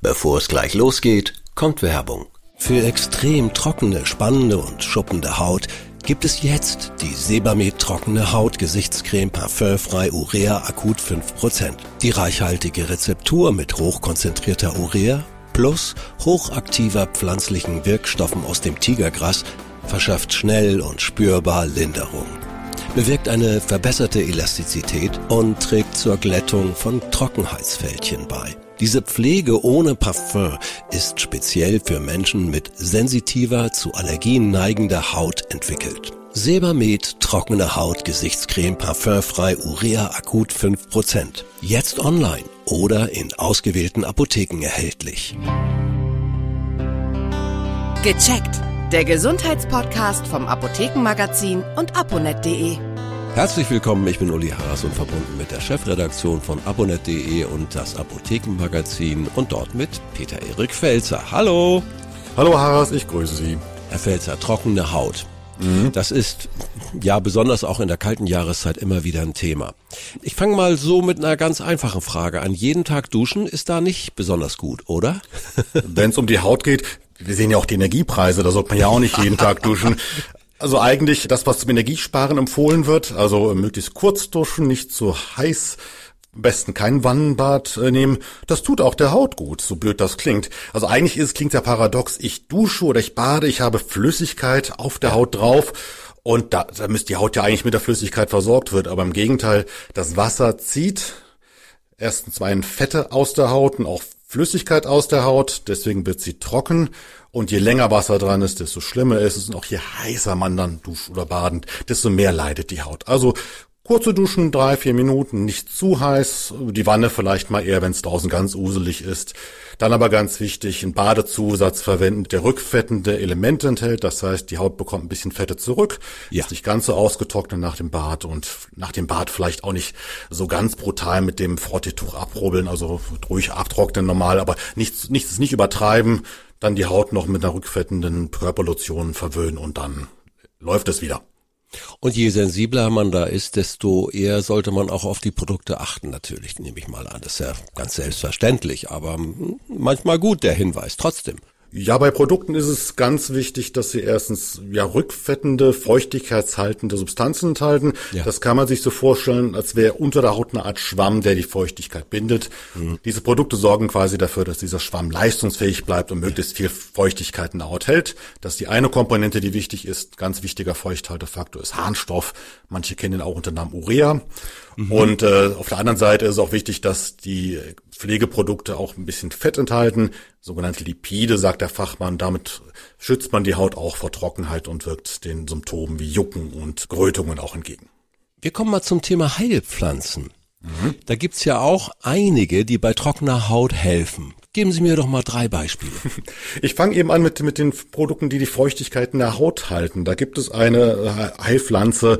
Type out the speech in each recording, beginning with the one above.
Bevor es gleich losgeht, kommt Werbung. Für extrem trockene, spannende und schuppende Haut gibt es jetzt die Sebamed trockene Haut Gesichtscreme parfümfrei Urea Akut 5%. Die reichhaltige Rezeptur mit hochkonzentrierter Urea plus hochaktiver pflanzlichen Wirkstoffen aus dem Tigergras verschafft schnell und spürbar Linderung bewirkt eine verbesserte Elastizität und trägt zur Glättung von Trockenheitsfältchen bei. Diese Pflege ohne Parfum ist speziell für Menschen mit sensitiver zu Allergien neigender Haut entwickelt. Sebamed trockene Haut Gesichtscreme parfümfrei Urea Akut 5%. Jetzt online oder in ausgewählten Apotheken erhältlich. Gecheckt. Der Gesundheitspodcast vom Apothekenmagazin und aponet.de. Herzlich willkommen, ich bin Uli Haas und verbunden mit der Chefredaktion von abonet.de und das Apothekenmagazin und dort mit Peter Erik Felzer. Hallo! Hallo Haas, ich grüße Sie. Herr Felzer, trockene Haut. Mhm. Das ist ja besonders auch in der kalten Jahreszeit immer wieder ein Thema. Ich fange mal so mit einer ganz einfachen Frage an. Jeden Tag duschen ist da nicht besonders gut, oder? Wenn es um die Haut geht, wir sehen ja auch die Energiepreise, da sollte man ja auch nicht jeden Tag duschen. Also eigentlich das, was zum Energiesparen empfohlen wird, also möglichst kurz duschen, nicht zu heiß, am besten kein Wannenbad äh, nehmen. Das tut auch der Haut gut, so blöd das klingt. Also eigentlich ist, klingt ja paradox. Ich dusche oder ich bade, ich habe Flüssigkeit auf der Haut drauf. Und da, da müsste die Haut ja eigentlich mit der Flüssigkeit versorgt wird. Aber im Gegenteil, das Wasser zieht erstens meinen Fette aus der Haut und auch Flüssigkeit aus der Haut, deswegen wird sie trocken. Und je länger Wasser dran ist, desto schlimmer ist es. Und auch je heißer man dann duscht oder badend, desto mehr leidet die Haut. Also kurze Duschen, drei, vier Minuten, nicht zu heiß. Die Wanne vielleicht mal eher, wenn es draußen ganz uselig ist. Dann aber ganz wichtig, einen Badezusatz verwenden, der rückfettende Elemente enthält. Das heißt, die Haut bekommt ein bisschen Fette zurück, ja. ist nicht ganz so ausgetrocknet nach dem Bad und nach dem Bad vielleicht auch nicht so ganz brutal mit dem Frottetuch abrubbeln, also ruhig abtrocknen normal, aber nichts, nichts nicht übertreiben. Dann die Haut noch mit einer rückfettenden Körperlotion verwöhnen und dann läuft es wieder. Und je sensibler man da ist, desto eher sollte man auch auf die Produkte achten, natürlich, nehme ich mal an. Das ist ja ganz selbstverständlich, aber manchmal gut der Hinweis trotzdem. Ja, bei Produkten ist es ganz wichtig, dass sie erstens ja rückfettende, feuchtigkeitshaltende Substanzen enthalten. Ja. Das kann man sich so vorstellen, als wäre unter der Haut eine Art Schwamm, der die Feuchtigkeit bindet. Mhm. Diese Produkte sorgen quasi dafür, dass dieser Schwamm leistungsfähig bleibt und möglichst viel Feuchtigkeit in der Haut hält. Das ist die eine Komponente, die wichtig ist. Ganz wichtiger Feuchthaltefaktor ist Harnstoff. Manche kennen ihn auch unter Namen Urea. Mhm. Und äh, auf der anderen Seite ist es auch wichtig, dass die Pflegeprodukte auch ein bisschen Fett enthalten, sogenannte Lipide, sagt der Fachmann. Damit schützt man die Haut auch vor Trockenheit und wirkt den Symptomen wie Jucken und Grötungen auch entgegen. Wir kommen mal zum Thema Heilpflanzen. Mhm. Da gibt's ja auch einige, die bei trockener Haut helfen. Geben Sie mir doch mal drei Beispiele. Ich fange eben an mit, mit den Produkten, die die Feuchtigkeit in der Haut halten. Da gibt es eine äh, Heilpflanze,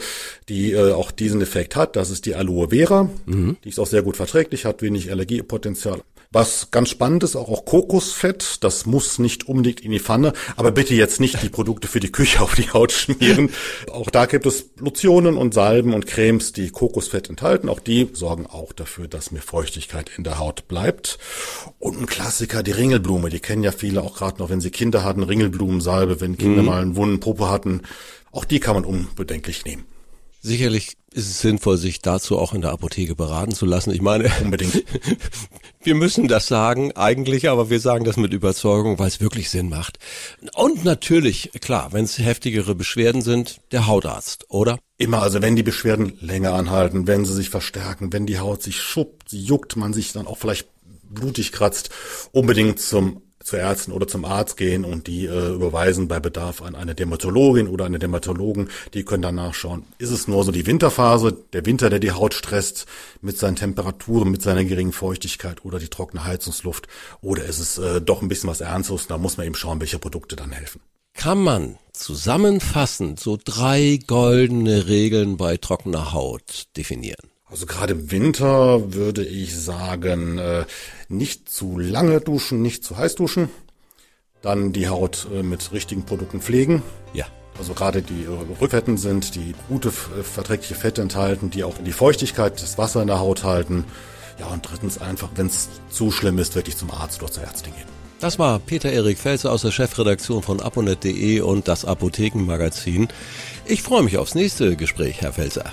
die äh, auch diesen Effekt hat. Das ist die Aloe Vera. Mhm. Die ist auch sehr gut verträglich, hat wenig Allergiepotenzial. Was ganz spannend ist, auch, auch Kokosfett, das muss nicht unbedingt in die Pfanne, aber bitte jetzt nicht die Produkte für die Küche auf die Haut schmieren. auch da gibt es Lotionen und Salben und Cremes, die Kokosfett enthalten. Auch die sorgen auch dafür, dass mehr Feuchtigkeit in der Haut bleibt. Und ein Klassiker, die Ringelblume, die kennen ja viele auch gerade noch, wenn sie Kinder hatten, Ringelblumensalbe, wenn Kinder mhm. mal einen wunden Popo hatten. Auch die kann man unbedenklich nehmen. Sicherlich ist es sinnvoll, sich dazu auch in der Apotheke beraten zu lassen. Ich meine, unbedingt. wir müssen das sagen eigentlich, aber wir sagen das mit Überzeugung, weil es wirklich Sinn macht. Und natürlich, klar, wenn es heftigere Beschwerden sind, der Hautarzt, oder? Immer, also wenn die Beschwerden länger anhalten, wenn sie sich verstärken, wenn die Haut sich schuppt, sie juckt, man sich dann auch vielleicht blutig kratzt, unbedingt zum zu Ärzten oder zum Arzt gehen und die äh, überweisen bei Bedarf an eine Dermatologin oder eine Dermatologen. Die können dann nachschauen, ist es nur so die Winterphase, der Winter, der die Haut stresst mit seinen Temperaturen, mit seiner geringen Feuchtigkeit oder die trockene Heizungsluft oder ist es äh, doch ein bisschen was Ernstes? Da muss man eben schauen, welche Produkte dann helfen. Kann man zusammenfassend so drei goldene Regeln bei trockener Haut definieren? Also gerade im Winter würde ich sagen, äh, nicht zu lange duschen, nicht zu heiß duschen. Dann die Haut äh, mit richtigen Produkten pflegen. Ja. Also gerade die äh, Rückfetten sind, die gute verträgliche Fette enthalten, die auch die Feuchtigkeit, das Wasser in der Haut halten. Ja, und drittens einfach, wenn es zu schlimm ist, wirklich zum Arzt oder zur Ärztin gehen. Das war Peter-Erik Felser aus der Chefredaktion von aponet.de und das Apothekenmagazin. Ich freue mich aufs nächste Gespräch, Herr Felser.